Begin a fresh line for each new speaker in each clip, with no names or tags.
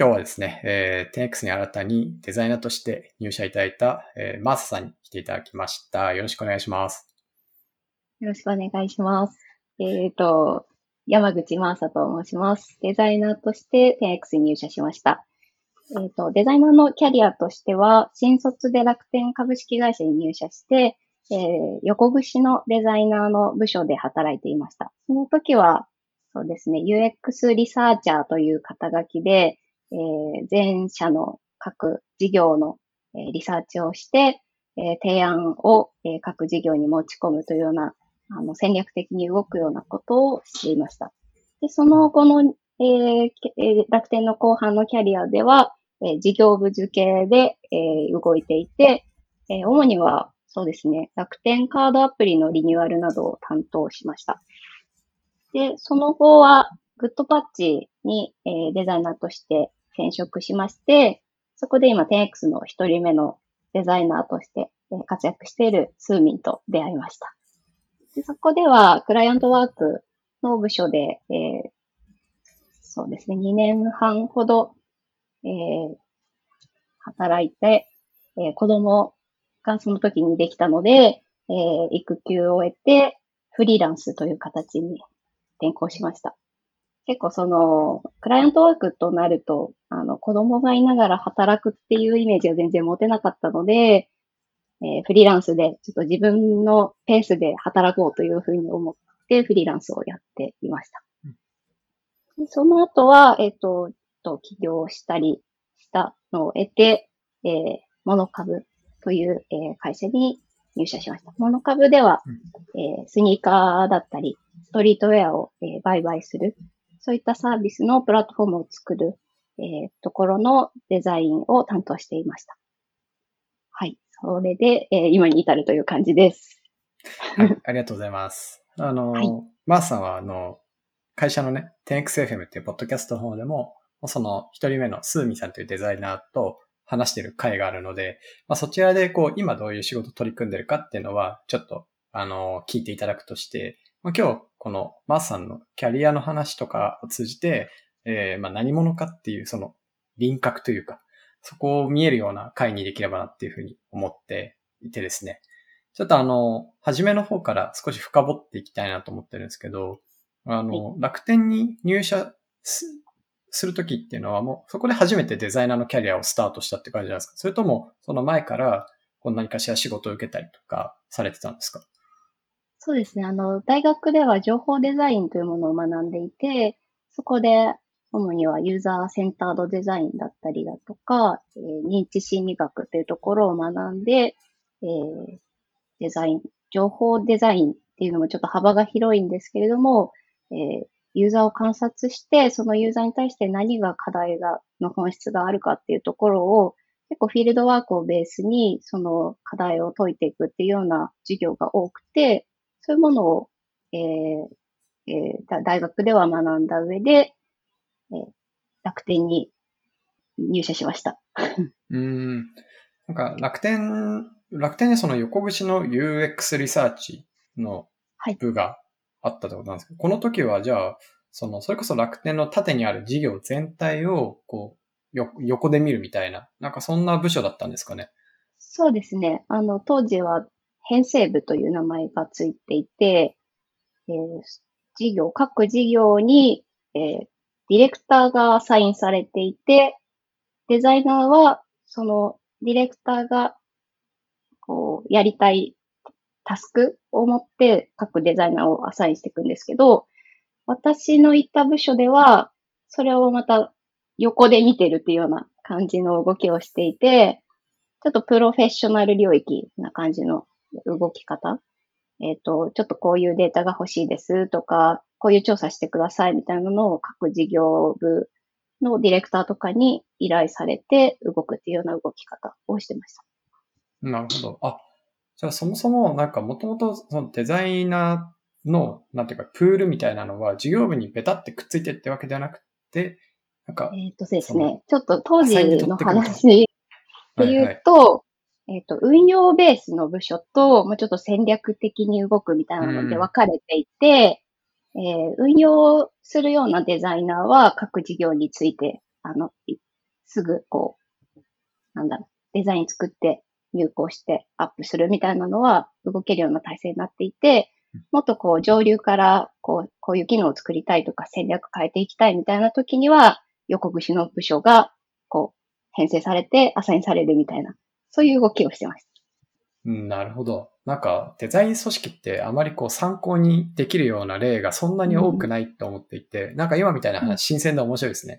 今日はですね、えー、10X に新たにデザイナーとして入社いただいた、えー、マーサさんに来ていただきました。よろしくお願いします。
よろしくお願いします。えっ、ー、と、山口マーサと申します。デザイナーとして 10X に入社しました。えっ、ー、と、デザイナーのキャリアとしては、新卒で楽天株式会社に入社して、えー、横串のデザイナーの部署で働いていました。その時は、そうですね、UX リサーチャーという肩書きで、えー、全社の各事業の、えー、リサーチをして、えー、提案を、えー、各事業に持ち込むというような、あの、戦略的に動くようなことをしていました。で、その後の、えー、楽天の後半のキャリアでは、えー、事業部付けで、えー、動いていて、えー、主にはそうですね。楽天カードアプリのリニューアルなどを担当しました。で、その後は、グッドパッチに、えー、デザイナーとして転職しまして、そこで今 10X の一人目のデザイナーとして、活躍しているスーミンと出会いました。でそこでは、クライアントワークの部署で、えー、そうですね、2年半ほど、えー、働いて、えー、子供がその時にできたので、えー、育休を終えて、フリーランスという形に転校しました。結構その、クライアントワークとなると、あの、子供がいながら働くっていうイメージは全然持てなかったので、えー、フリーランスで、ちょっと自分のペースで働こうというふうに思って、フリーランスをやっていました。でその後は、えっ、ー、と、と起業したりしたのを得て、えー、モノ株という、えー、会社に入社しました。モノ株では、えー、スニーカーだったり、ストリートウェアを、えー、売買する、そういったサービスのプラットフォームを作る、えー、ところのデザインを担当していました。はい。それで、えー、今に至るという感じです。
はい。ありがとうございます。あの、はい、マースさんは、あの、会社のね、10XFM っていうポッドキャストの方でも、その一人目のスーミさんというデザイナーと、話してる回があるので、まあ、そちらでこう、今どういう仕事取り組んでるかっていうのは、ちょっと、あの、聞いていただくとして、まあ、今日、このマースさんのキャリアの話とかを通じて、えー、まあ、何者かっていう、その、輪郭というか、そこを見えるような回にできればなっていうふうに思っていてですね。ちょっとあの、初めの方から少し深掘っていきたいなと思ってるんですけど、あの、楽天に入社するときっていうのはもうそこで初めてデザイナーのキャリアをスタートしたって感じなんですか。それともその前からこう何かしら仕事を受けたりとかされてたんですか？
そうですね。あの、大学では情報デザインというものを学んでいて、そこで主にはユーザーセンタードデザインだったりだとか、えー、認知心理学というところを学んで、えー、デザイン、情報デザインっていうのもちょっと幅が広いんですけれども、えー、ユーザーを観察して、そのユーザーに対して何が課題が、の本質があるかっていうところを、結構フィールドワークをベースに、その課題を解いていくっていうような授業が多くて、そういうものを、えーえー、大学では学んだ上で、えー、楽天に入社しました。
うん。なんか楽天、楽天にその横串の UX リサーチの部があったってことなんですけど、この時はじゃあ、その、それこそ楽天の縦にある事業全体を、こう、よ、横で見るみたいな、なんかそんな部署だったんですかね。
そうですね。あの、当時は編成部という名前がついていて、えー、事業、各事業に、えー、ディレクターがアサインされていて、デザイナーは、そのディレクターが、こう、やりたいタスクを持って各デザイナーをアサインしていくんですけど、私の行った部署では、それをまた横で見てるっていうような感じの動きをしていて、ちょっとプロフェッショナル領域な感じの動き方？えっ、ー、と、ちょっとこういうデータが欲しいですとか、こういう調査してくださいみたいなのを各事業部のディレクターとかに依頼されて動くっていうような動き方をしてました。
なるほど。あ、じゃあそもそもなんかもともとそのデザイナーの、なんていうか、プールみたいなのは事業部にベタってくっついてってわけではなくて、なんか。
えっ、とですね、ちょっと当時の話で言うと、はいはい、えっ、と、運用ベースの部署と、もうちょっと戦略的に動くみたいなので分かれていて、うん、えー、運用するようなデザイナーは各事業についてあの、すぐこう、なんだろう、デザイン作って入稿してアップするみたいなのは動けるような体制になっていて、もっとこう上流からこう、こういう機能を作りたいとか戦略変えていきたいみたいな時には、横串の部署がこう、編成されてアサインされるみたいな、そういう動きをしてました。
うん、なるほど。なんか、デザイン組織ってあまりこう参考にできるような例がそんなに多くないと思っていて、うん、なんか今みたいな話、新鮮で面白いですね。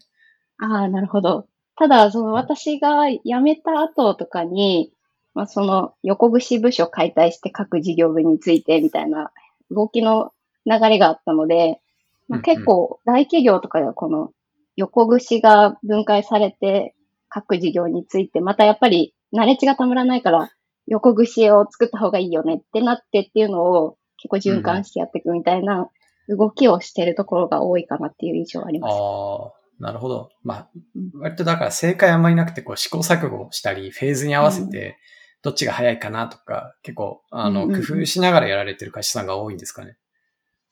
ああ、なるほど。ただ、その私が辞めた後とかに、まあ、その横串部署解体して各事業部についてみたいな動きの流れがあったので、まあ、結構大企業とかではこの横串が分解されて各事業について、またやっぱり慣れ値がたまらないから横串を作った方がいいよねってなってっていうのを結構循環してやっていくみたいな動きをしているところが多いかなっていう印象はあります。
ああ、なるほど。まあ、割とだから正解あんまりなくてこう試行錯誤したり、フェーズに合わせてどっちが早いかなとか、結構、あの、工夫しながらやられてる会社さんが多いんですかね。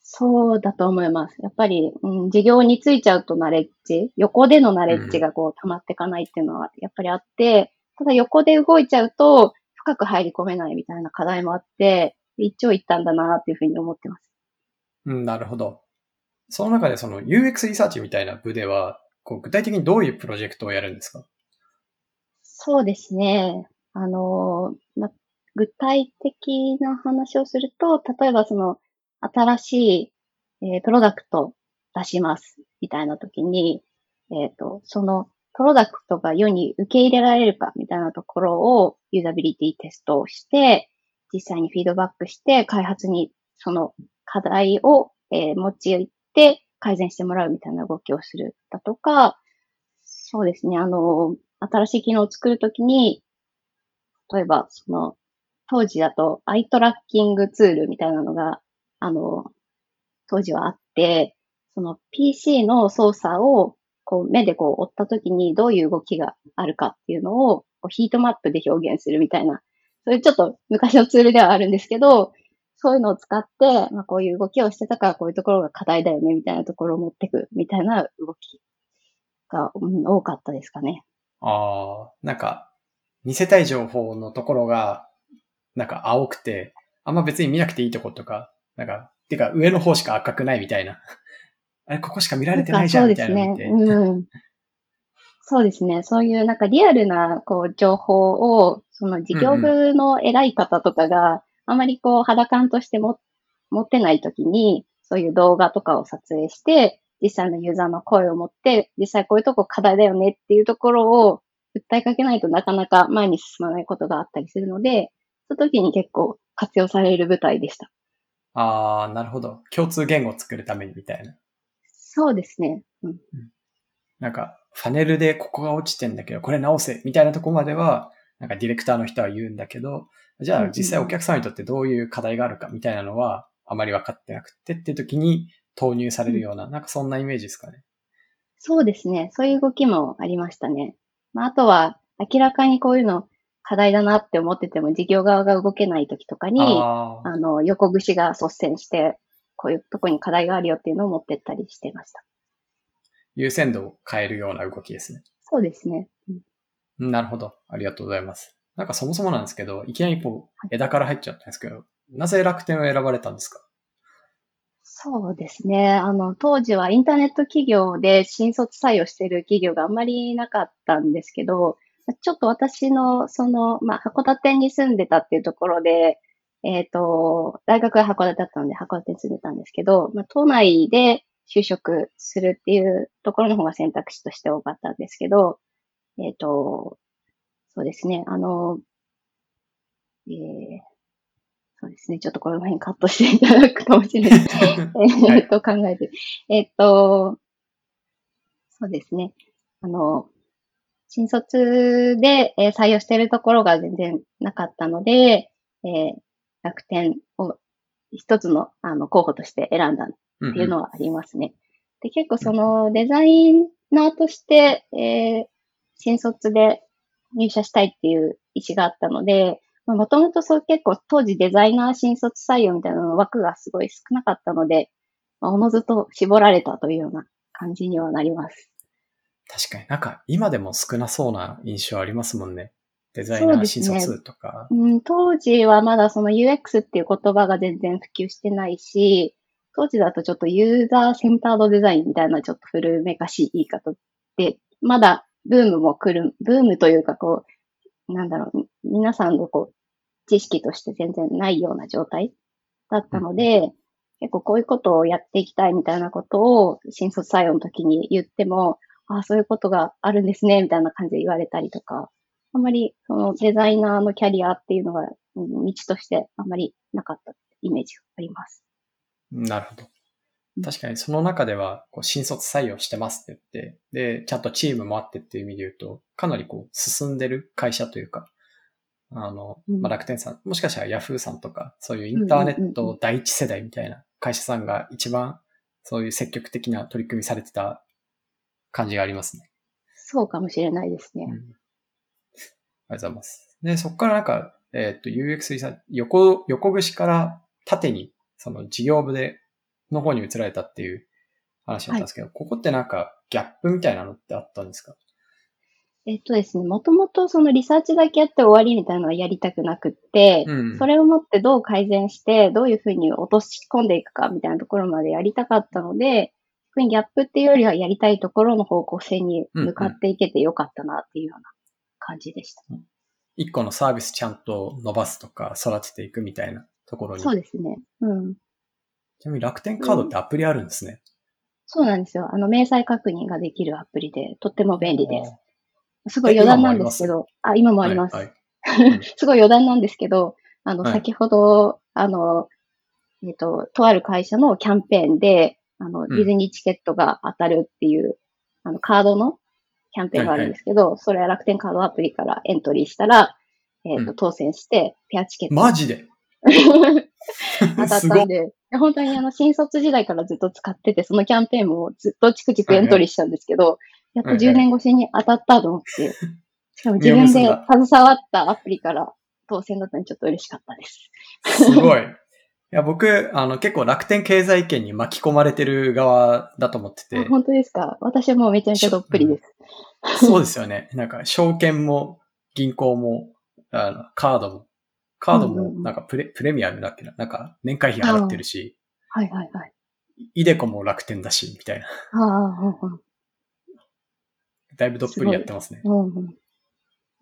そうだと思います。やっぱり、うん、事業についちゃうとナレッジ、横でのナレッジがこう溜まっていかないっていうのはやっぱりあって、ただ横で動いちゃうと深く入り込めないみたいな課題もあって、一長一短だなっていうふうに思ってます。
うん、なるほど。その中でその UX リサーチみたいな部では、こう具体的にどういうプロジェクトをやるんですか？
そうですね。あの、ま、具体的な話をすると、例えばその、新しい、えー、プロダクト出します、みたいな時に、えっ、ー、と、その、プロダクトが世に受け入れられるか、みたいなところを、ユーザビリティテストをして、実際にフィードバックして、開発にその課題を、えー、持ち寄って改善してもらうみたいな動きをするだとか、そうですね、あの、新しい機能を作るときに、例えば、その、当時だとアイトラッキングツールみたいなのが、あの、当時はあって、その PC の操作をこう目でこう追った時にどういう動きがあるかっていうのをこうヒートマップで表現するみたいな、そういうちょっと昔のツールではあるんですけど、そういうのを使って、まあ、こういう動きをしてたからこういうところが課題だよねみたいなところを持ってくみたいな動きが、うん、多かったですかね。
ああ、なんか見せたい情報のところが、なんか青くて、あんま別に見なくていいとことか、なんか、てか上の方しか赤くないみたいな。あれ、ここしか見られてないじゃんみたいな
そうですね。うん。そうですね。そういうなんかリアルなこう情報を、その事業部の偉い方とかが、あまりこう肌感としても持ってないときに、そういう動画とかを撮影して、実際のユーザーの声を持って、実際こういうとこ課題だよねっていうところを訴えかけないとなかなか前に進まないことがあったりするので、その時に結構活用される舞台でした。
ああ、なるほど。共通言語を作るためにみたいな。
そうですね。うん。
なんか、ファネルでここが落ちてんだけど、これ直せみたいなとこまでは、なんかディレクターの人は言うんだけど、じゃあ実際お客さんにとってどういう課題があるかみたいなのは、あまり分かってなくてっていう時に投入されるような、うん、なんかそんなイメージですかね。
そうですね。そういう動きもありましたね。まあ、あとは、明らかにこういうの課題だなって思ってても、事業側が動けない時とかに、あの、横串が率先して、こういうとこに課題があるよっていうのを持ってったりしてました。
優先度を変えるような動きですね。
そうですね。
うん、なるほど。ありがとうございます。なんかそもそもなんですけど、いきなりこう、枝から入っちゃったんですけど、なぜ楽天を選ばれたんですか？
そうですね。あの、当時はインターネット企業で新卒採用している企業があんまりなかったんですけど、ちょっと私の、その、まあ、函館に住んでたっていうところで、えっ、ー、と、大学が函館だったので函館に住んでたんですけど、まあ、都内で就職するっていうところの方が選択肢として多かったんですけど、えっ、ー、と、そうですね、あの、えー、そうですね。ちょっとこの辺カットしていただくかもしれない。えっと、考えて。えっと、そうですね。あの、新卒で、えー、採用しているところが全然なかったので、えー、楽天を一つのあの候補として選んだっていうのはありますね。うんうん、で結構そのデザイナーとして、えー、新卒で入社したいっていう意思があったので、もともとそう結構当時デザイナー新卒採用みたいなの枠がすごい少なかったので、まあ、おのずと絞られたというような感じにはなります。
確かになんか今でも少なそうな印象ありますもんね。デザイナー新卒とか、
ね、うん。当時はまだその UX っていう言葉が全然普及してないし、当時だとちょっとユーザーセンタードデザインみたいなちょっと古めかしい言い方で、まだブームも来る、ブームというかこう、なんだろう、皆さんのこう、知識として全然ないような状態だったので、うん、結構こういうことをやっていきたいみたいなことを新卒採用の時に言っても、ああ、そういうことがあるんですね、みたいな感じで言われたりとか、あんまりそのデザイナーのキャリアっていうのが、うん、道としてあんまりなかったイメージがあります。
なるほど。確かにその中では、こう、新卒採用してますって言って、で、ちゃんとチームもあってっていう意味で言うと、かなりこう、進んでる会社というか、あの、まあ、楽天さん、もしかしたらヤフーさんとか、そういうインターネット第一世代みたいな会社さんが一番、そういう積極的な取り組みされてた感じがありますね。
そうかもしれないですね。うん、ありが
とうございます。で、そこからなんか、えっ、ー、と、UX リサ横、横串から縦に、その事業部で、の方に移られたっていう話だったんですけど、はい、ここってなんかギャップみたいなのってあったんですか？
えっとですね、もともとそのリサーチだけやって終わりみたいなのはやりたくなくって、うん、それをもってどう改善して、どういうふうに落とし込んでいくかみたいなところまでやりたかったので、にギャップっていうよりはやりたいところの方向性に向かっていけてよかったなっていうような感じでした。
うんうん、一個のサービスちゃんと伸ばすとか育てていくみたいなところに。
そうですね。うん。
ちなみに楽天カードってアプリあるんですね。うん、
そうなんですよ。あの、明細確認ができるアプリで、とっても便利です。すごい余談なんですけど、あ今もあります。はいはい、すごい余談なんですけど、あの、はい、先ほど、あの、えっ、ー、と、とある会社のキャンペーンで、あの、ディズニーチケットが当たるっていう、あの、カードのキャンペーンがあるんですけど、はいはい、それは楽天カードアプリからエントリーしたら、えっ、ー、と、当選して、ペアチケット。
マジで？
当たったんで、本当にあの、新卒時代からずっと使ってて、そのキャンペーンもずっとチクチクエントリーしたんですけど、やっと10年越しに当たったと思って、しかも自分で携わったアプリから当選だったのにちょっと嬉しかったです。
すごい。いや、僕、あの、結構楽天経済圏に巻き込まれてる側だと思ってて。
本当ですか？私はもうめちゃめちゃどっぷりです。
そうですよね。なんか、証券も、銀行も、あの、カードも、カードも、なんかプレ、プレミアムだっけな？なんか、年会費払ってるし。
はいはいはい。
イデコも楽天だし、みたいな。
ああ、
だいぶどっぷりやってますね。
うんうん、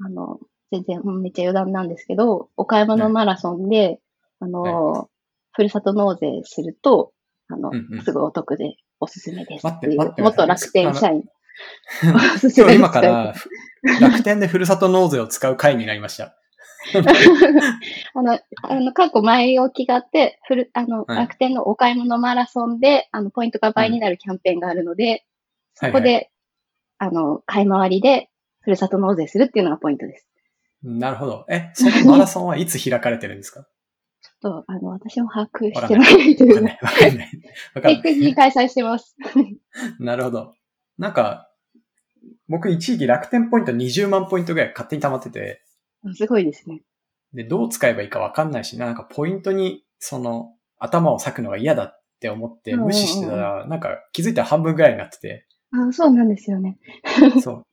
あの、全然めっちゃ余談なんですけど、岡山のマラソンで、あの、ふるさと納税すると、あの、うんうん、すごいお得でおすすめですっていう。元楽天社員。
今日今から楽天でふるさと納税を使う会になりました。
あの、あの、過去前置きがあって、ふる、あの、はい、楽天のお買い物マラソンで、あの、ポイントが倍になるキャンペーンがあるので、うん、そこで、はいはい、あの、買い回りで、ふるさと納税するっていうのがポイントです。
なるほど。え、そのマラソンはいつ開かれてるんですか？
と、あの、私も把握してないという。わかんない。わかんない。定期的に開催してます。
なるほど。なんか、僕一時期楽天ポイント20万ポイントぐらい勝手に溜まってて。
すごいですね。
で、どう使えばいいかわかんないし、なんかポイントに、その、頭を割くのが嫌だって思って無視してたら、なんか気づいたら半分ぐらいになってて。
あそうなんですよね。
そう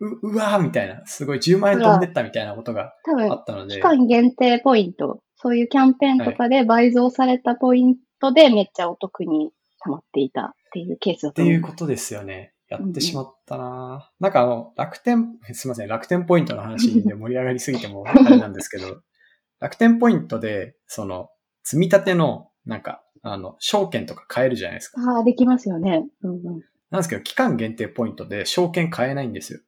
う。うわーみたいな、すごい10万円飛んでったみたいなことがあったので。
期間限定ポイントそういうキャンペーンとかで倍増されたポイントでめっちゃお得に溜まっていたっていうケースだ
と思います。っていうことですよね。やってしまったな、うんうん、なんかあの、楽天、すいません、楽天ポイントの話で盛り上がりすぎてもあれなんですけど、楽天ポイントで、その、積み立ての、なんか、あの、証券とか買えるじゃないですか。
ああ、できますよね。うんうん。
なんですけど、期間限定ポイントで証券買えないんですよ。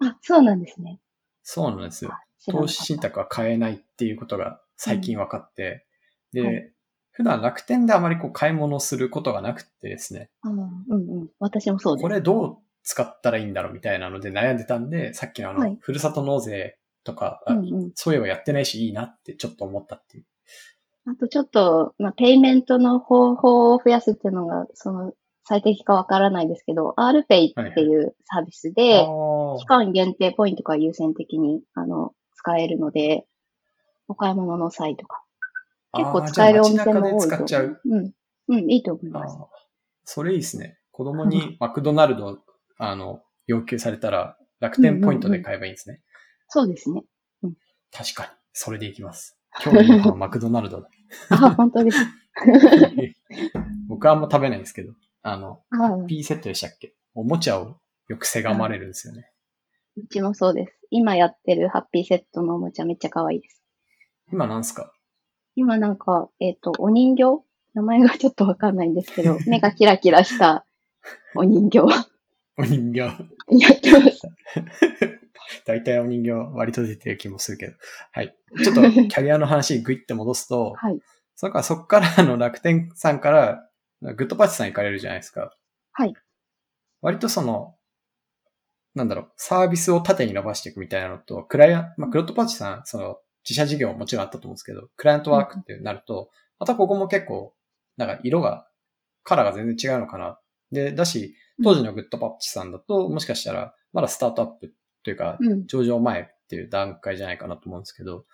あ、そうなんですね。
そうなんですよ。投資信託は買えないっていうことが最近分かって、うん、で、はい、普段楽天であまりこう買い物することがなくてですね。
うんうんうん。私もそうです。
これどう使ったらいいんだろうみたいなので悩んでたんで、さっきのあの、はい、ふるさと納税とか、うんうん、そういえばやってないしいいなってちょっと思ったっていう。
あとちょっと、まあ、ペイメントの方法を増やすっていうのが、その、最適かわからないですけど、RPay っていうサービスで、はい、期間限定ポイントが優先的に、あの、使えるので、お買い物の際とか。結構使えるお店も多いと使っちゃう。うん。うん、いいと思います。
それいいですね。子供にマクドナルド、あの、要求されたら、楽天ポイントで買えばいいんですね。
そうですね。
確かに。それでいきます。今日の夕飯はマクドナルドだ。
あ、本当です。
僕はあんま食べないんですけど、あの、
あう
P セットでしたっけ？おもちゃをよくせがまれるんですよね。
ちもそうです。今やってるハッピーセットのおもちゃめっちゃ可愛いです。
今なんすか？
今なんか、えっ、と、お人形？名前がちょっとわかんないんですけど、目がキラキラしたお人形
お人形。
やってます。
大体お人形割と出てる気もするけど。はい。ちょっと キャリアの話グイって戻すと、
はい。
そっかそっからあの楽天さんからグッドパッチさん行かれるじゃないですか。
はい。
割とその、なんだろう、サービスを縦に伸ばしていくみたいなのと、クライアント、まあ、グッドパッチさん、その、自社事業ももちろんあったと思うんですけど、クライアントワークってなると、またここも結構、なんか色が、カラーが全然違うのかな。で、だし、当時のグッドパッチさんだと、もしかしたら、まだスタートアップというか、
うん。
上場前っていう段階じゃないかなと思うんですけど、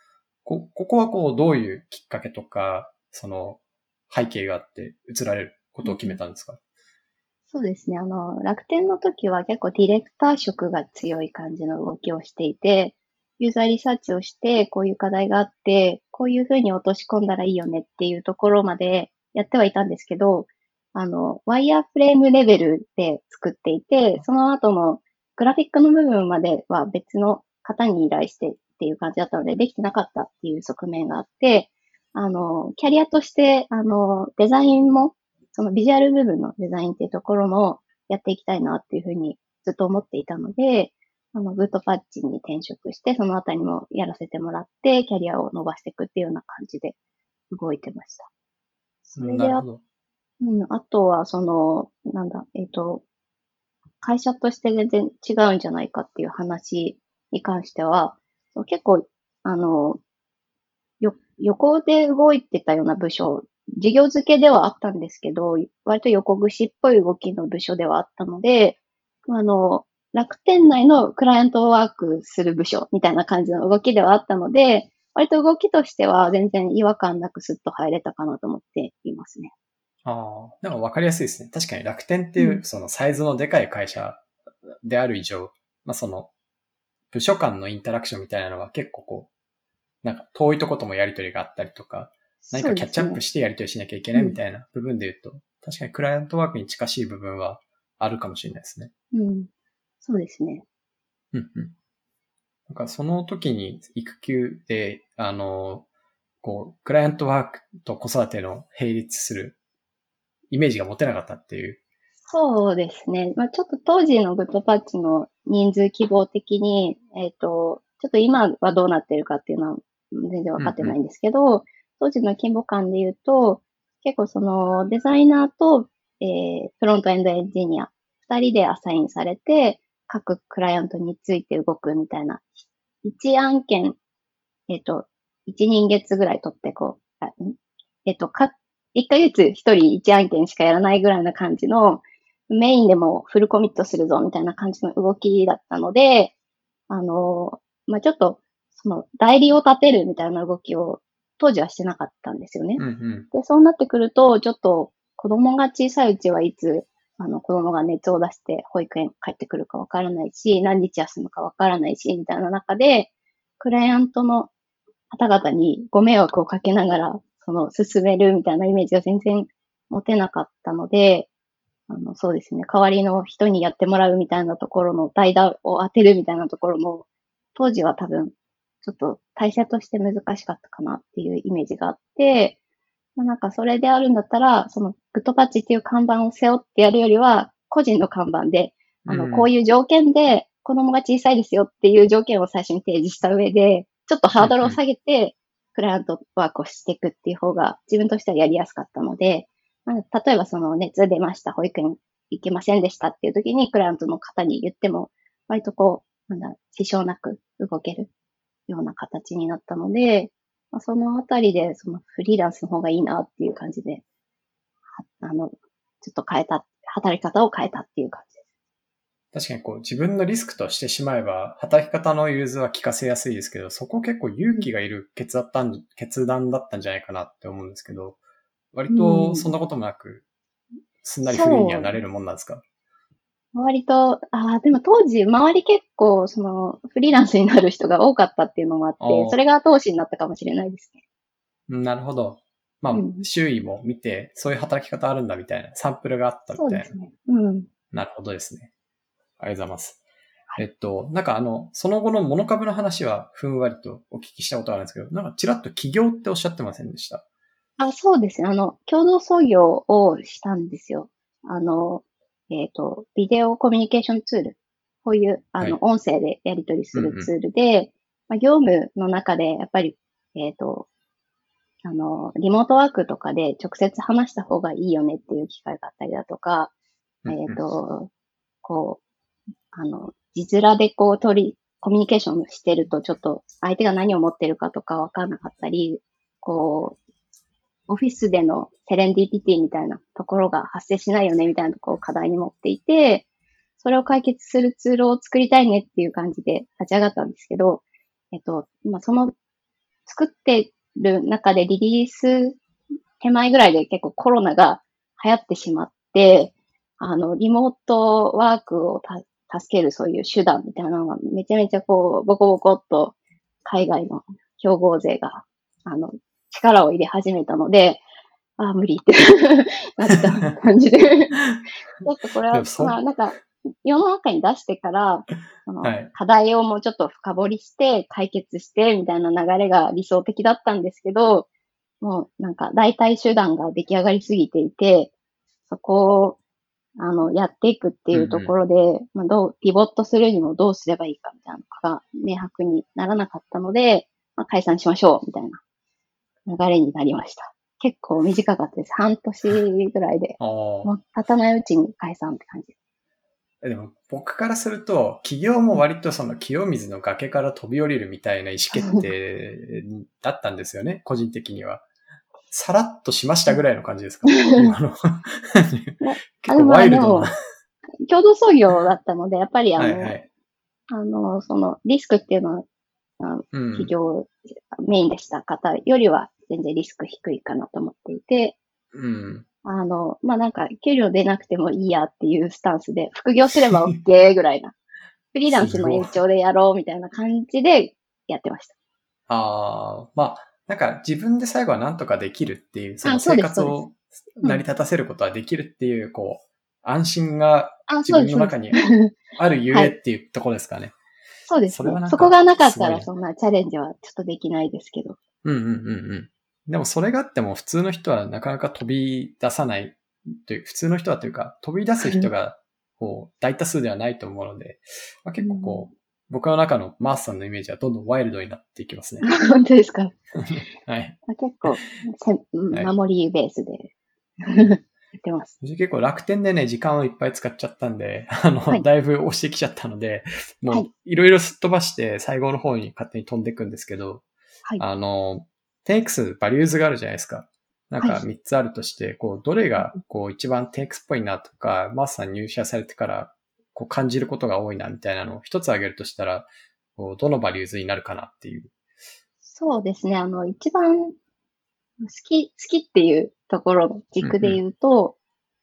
こ、ここはこう、どういうきっかけとか、その、背景があって移られることを決めたんですか、
そうですね。あの、楽天の時は結構ディレクター色が強い感じの動きをしていて、ユーザーリサーチをして、こういう課題があって、こういうふうに落とし込んだらいいよねっていうところまでやってはいたんですけど、あの、ワイヤーフレームレベルで作っていて、その後のグラフィックの部分までは別の方に依頼してっていう感じだったので、できてなかったっていう側面があって、あの、キャリアとして、あの、デザインもそのビジュアル部分のデザインっていうところもやっていきたいなっていうふうにずっと思っていたので、あの、グッドパッチに転職して、そのあたりもやらせてもらって、キャリアを伸ばしていくっていうような感じで動いてました。それであ。うん、あとは、その、なんだ、えっ、と、会社として全然違うんじゃないかっていう話に関しては、結構、あの、よ、横で動いてたような部署、事業付けではあったんですけど、割と横串っぽい動きの部署ではあったので、あの、楽天内のクライアントワークする部署みたいな感じの動きではあったので、割と動きとしては全然違和感なくスッと入れたかなと思っていますね。
ああ、なんかわかりやすいですね。確かに楽天っていうう、
ん
そのサイズのでかい会社である以上、まあその、部署間のインタラクションみたいなのは結構こう、なんか遠いとこともやりとりがあったりとか、何かキャッチアップ
し
してやりとりしなきゃいけない
うん
みたいな部分で言うと、確かにクライアントワークに近しい部分はあるかもしれないですね。
うん。そうですね。
うんうん。なんかその時に育休で、あの、こう、クライアントワークと子育ての並立するイメージが持てなかったっていう。
そうですね。まあ、ちょっと当時のグッドパッチの人数希望的に、えっ、と、ちょっと今はどうなってるかっていうのは全然わかってないんですけど、当時の規模感で言うと、結構そのデザイナーと、えーフロントエンドエンジニア、二人でアサインされて、各クライアントについて動くみたいな、一案件、えっ、と、一人月ぐらい取ってこう、えっ、と、か、一ヶ月一人一案件しかやらないぐらいな感じの、メインでもフルコミットするぞみたいな感じの動きだったので、あの、まあ、ちょっと、その、代理を立てるみたいな動きを当時はしてなかったんですよね。
うんうん。
で、そうなってくると、ちょっと子供が小さいうちはいつ、あの、子供が熱を出して保育園帰ってくるかわからないし、何日休むかわからないし、みたいな中で、クライアントの方々にご迷惑をかけながら、その、進めるみたいなイメージが全然持てなかったので、あの、そうですね、代わりの人にやってもらうみたいなところの代打を当てるみたいなところも、当時は多分、ちょっと体制として難しかったかなっていうイメージがあって、まあ、なんかそれであるんだったら、そのグッドパッチっていう看板を背負ってやるよりは、個人の看板で、あの、こう
いう
条件で子供が小さいですよっていう条件を最初に提示した上で、ちょっとハードルを下げて、クライアントワークをしていくっていう方が自分としてはやりやすかったので、まあ例えばその熱出ました、保育園行けませんでしたっていう時にクライアントの方に言っても、割とこう、なんだ、支障なく動けるような形になったので、まあ、そのあたりで、そのフリーランスの方がいいなっていう感じで、はあの、ちょっと変えた、働き方を変えたっていう感じです。
確かにこう自分のリスクとしてしまえば、働き方の融通は聞かせやすいですけど、そこ結構勇気がいる決断だったん決断だったんじゃないかなって思うんですけど、割とそんなこともなく、すんなりフリーにはなれるもんなんですか、
割と、ああ、でも当時、周り結構、その、フリーランスになる人が多かったっていうのもあって、それが後押しになったかもしれないですね。
なるほど。まあ、うん、周囲も見て、そういう働き方あるんだみたいな、サンプルがあったみたいな。そうですね。うん。なるほどですね。ありがとうございます。はい、えっと、なんかあの、その後のモノ株の話はふんわりとお聞きしたことあるんですけど、なんかちらっと起業っておっしゃってませんでした？
あ、そうですね。あの、共同創業をしたんですよ。あの、えっ、ー、と、ビデオコミュニケーションツール。こういう、あの、はい、音声でやり取りするツールで、うんうん、まあ、業務の中で、やっぱり、えっ、ー、と、あの、リモートワークとかで直接話した方がいいよねっていう機会があったりだとか、うんうん、えっ、ー、と、こう、あの、字面でこう取り、コミュニケーションしてるとちょっと相手が何を持ってるかとかわかんなかったり、こう、オフィスでのセレンディピティみたいなところが発生しないよねみたいなところを課題に持っていて、それを解決するツールを作りたいねっていう感じで立ち上がったんですけど、えっと、まあ、その作ってる中でリリース手前ぐらいで結構コロナが流行ってしまって、あの、リモートワークを助けるそういう手段みたいなのがめちゃめちゃこう、ボコボコっと海外の競合勢が、あの、力を入れ始めたので、ああ、無理って なった感じで。ちょっとこれは、まあなんか、世の中に出してから、その課題をもうちょっと深掘りして、解決して、みたいな流れが理想的だったんですけど、もうなんか代替手段が出来上がりすぎていて、そこを、あの、やっていくっていうところで、うんうん、まあどう、ピボットするにもどうすればいいかみたいなのが明白にならなかったので、まあ、解散しましょう、みたいな流れになりました。結構短かったです。半年ぐらいで。もう立たないうちに解散って感じ。
でも僕からすると、企業も割とその清水の崖から飛び降りるみたいな意思決定 だったんですよね、個人的には。さらっとしましたぐらいの感じですか？今の。
結構ワイルドな。共同創業だったので、やっぱりあの、はいはい、あの、そのリスクっていうのは、企業メインでした方よりは全然リスク低いかなと思っていて、うん。あの、まあ、なんか、給料出なくてもいいやっていうスタンスで、副業すれば OK ぐらいな。フリーランスの延長でやろうみたいな感じでやってました。
ああ、まあ、なんか自分で最後は何とかできるっていう、その生活を成り立たせることはできるっていう、こう、安心が自分の中にあるゆえっていうところですかね。
そうです、ね。そこがなかったらそんなチャレンジはちょっとできないですけど。
うんうんうんうん。でもそれがあっても普通の人はなかなか飛び出さないという、普通の人はというか、飛び出す人が こう大多数ではないと思うので、まあ、結構こう、うん、僕の中のマースさんのイメージはどんどんワイルドになっていきますね。
本当ですか？
はい。
結構守りベースでやってます。
結構楽天でね、時間をいっぱい使っちゃったんで、あの、はい、だいぶ押してきちゃったので、もういろいろすっ飛ばして最後の方に勝手に飛んでいくんですけど、はい、あの、10X バリューズがあるじゃないですか。なんか3つあるとして、こう、どれが、こう、一番 10X っぽいなとか、マースさん入社されてから、こう、感じることが多いな、みたいなのを一つ挙げるとしたら、こう、どのバリューズになるかなっていう。
そうですね。あの、一番好き、好きっていうところの軸で言うと、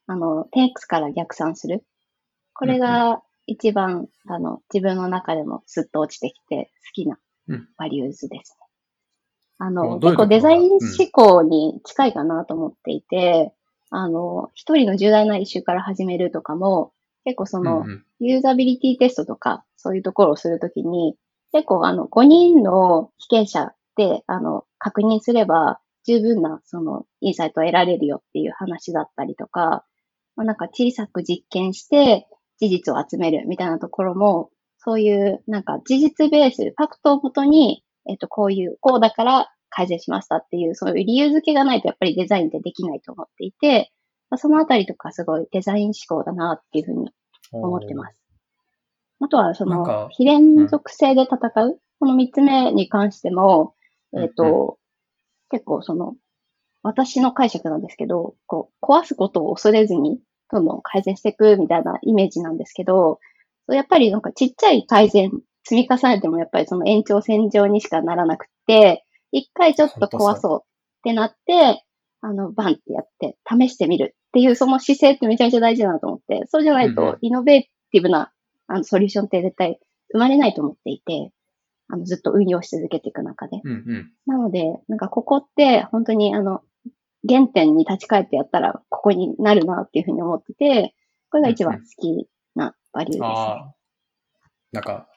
うんうん、あの、10X から逆算する。これが一番、うんうん、あの、自分の中でもスッと落ちてきて好きなバリューズですね。あの、結構デザイン思考に近いかなと思っていて、うん、あの、一人の重大なイシューから始めるとかも、結構その、ユーザビリティテストとか、そういうところをするときに、結構あの、5人の被験者で、あの、確認すれば、十分な、その、インサイトを得られるよっていう話だったりとか、まあ、なんか小さく実験して、事実を集めるみたいなところも、そういう、なんか事実ベース、ファクトをもとにえっと、こういう、こうだから改善しましたっていう、そういう理由付けがないとやっぱりデザインってできないと思っていて、まあ、そのあたりとかすごいデザイン思考だなっていうふうに思ってます。あとは、その、非連続性で戦う、うん、この三つ目に関しても、えっ、ー、と、うんうん、結構その、私の解釈なんですけど、こう、壊すことを恐れずに、どんどん改善していくみたいなイメージなんですけど、やっぱりなんかちっちゃい改善積み重ねてもやっぱりその延長線上にしかならなくて、一回ちょっと壊そうってなって、あの、バンってやって試してみるっていうその姿勢ってめちゃめちゃ大事だなと思って、そうじゃないとイノベーティブなあのソリューションって絶対生まれないと思っていて、あのずっと運用し続けていく中で。
うんうん。
なので、なんかここって本当にあの、原点に立ち返ってやったらここになるなっていうふうに思ってて、これが一番好きなバリューですね。
ああ。なんか、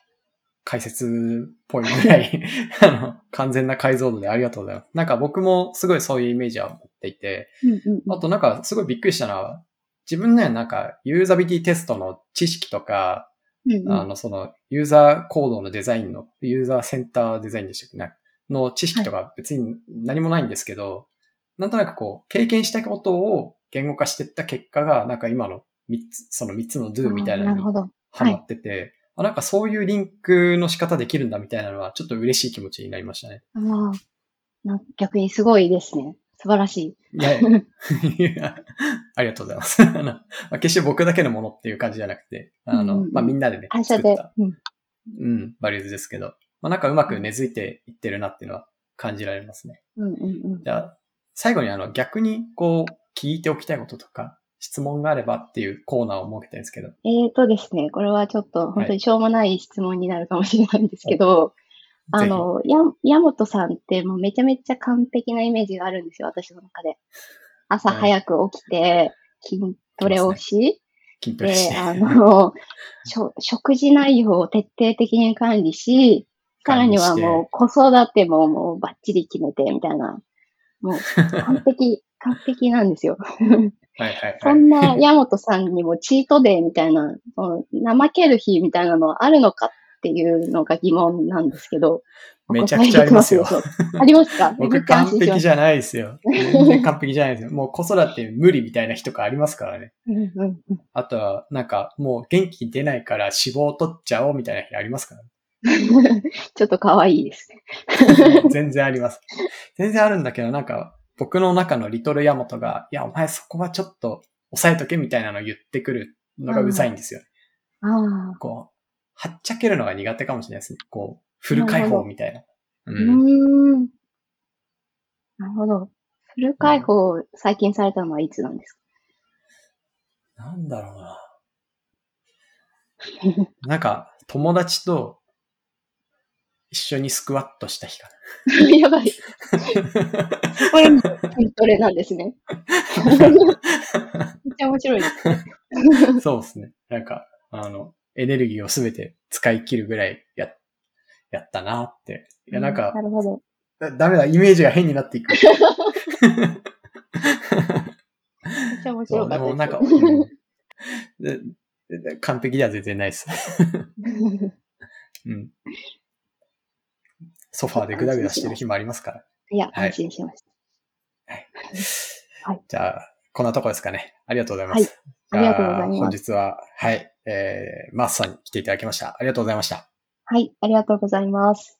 解説っぽいぐらい、あの、完全な解像度でありがとうございます。なんか僕もすごいそういうイメージは持っていて、
うんうんうん
あとなんかすごいびっくりしたのは、自分ね、なんかユーザビリティテストの知識とか、
うんうん
あの、その、ユーザーコードのデザインの、ユーザーセンターデザインでしたっけ？ね、の知識とか別に何もないんですけど、なんとなくこう、経験したことを言語化していった結果が、なんか今の3つ、その3つの do みたいなのに。ハマってて、あなんかそういうリンクの仕方できるんだみたいなのは、ちょっと嬉しい気持ちになりましたね。
あ逆にすごいですね。素晴らしい。
いやいやありがとうございます。あのまあ決して僕だけのものっていう感じじゃなくて、あの、
うんうんうん
まあみんなでね、
会社で。うん。
うん、バリューズですけど、まあなんかうまく根付いていってるなっていうのは感じられますね。
うんうんうん。
じゃあ、最後にあの逆にこう聞いておきたいこととか、質問があればっていうコーナーを設けたんですけど。
えーとですね、これはちょっと本当にしょうもない質問になるかもしれないんですけど、あ
ぜ
の、や、山本さんってもうめちゃめちゃ完璧なイメージがあるんですよ、私の中で。朝
はい
早く起きて、筋トレをし、
ひ筋トレして。
で、あの、しょ食事内容を徹底的に管理し、さらにはもう子育てももうバッチリ決めてみたいな、もう完璧、完璧なんですよ。
はいはいはい。
そんな山本さんにもチートデーみたいな、その怠ける日みたいなのはあるのかっていうのが疑問なんですけど。
めちゃくちゃありますよ
ありますか？
僕完璧じゃないですよ。全然完璧じゃないですよ。もう子育て無理みたいな日とかありますからね。あとは、なんかもう元気出ないから脂肪を取っちゃおうみたいな日ありますからね。
ちょっと可愛いですね。
全然あります。全然あるんだけど、なんか僕の中のリトルヤマトが、いや、お前そこはちょっと抑えとけみたいなのを言ってくるのがうざいんですよ。
ああ。
こう、はっちゃけるのが苦手かもしれないですね。こう、フル解放みたいな。
う
うん。
ーん。なるほど。フル解放最近されたのはいつなんですか？
なんだろうな。なんか、友達と一緒にスクワットした日か
やばい。これ、筋トレなんですね。めっちゃ面白いですね。
な。そうですね。なんか、あの、エネルギーをすべて使い切るぐらいや、やったなって。いや、なんか
な、るほど。
だダメだ、イメージが変になっていく。
めっちゃ面白かったです。
でもなんか、完璧では全然ないです。うん。ソファーでグダグダしてる日もありますから。
いや、
はい
安心しました。はい
じゃあ、こんなとこですかね。ありがとうございます。
ありがとうございます
本日は、はい、えー、マースさんに来ていただきました。ありがとうございました。
はい、ありがとうございます。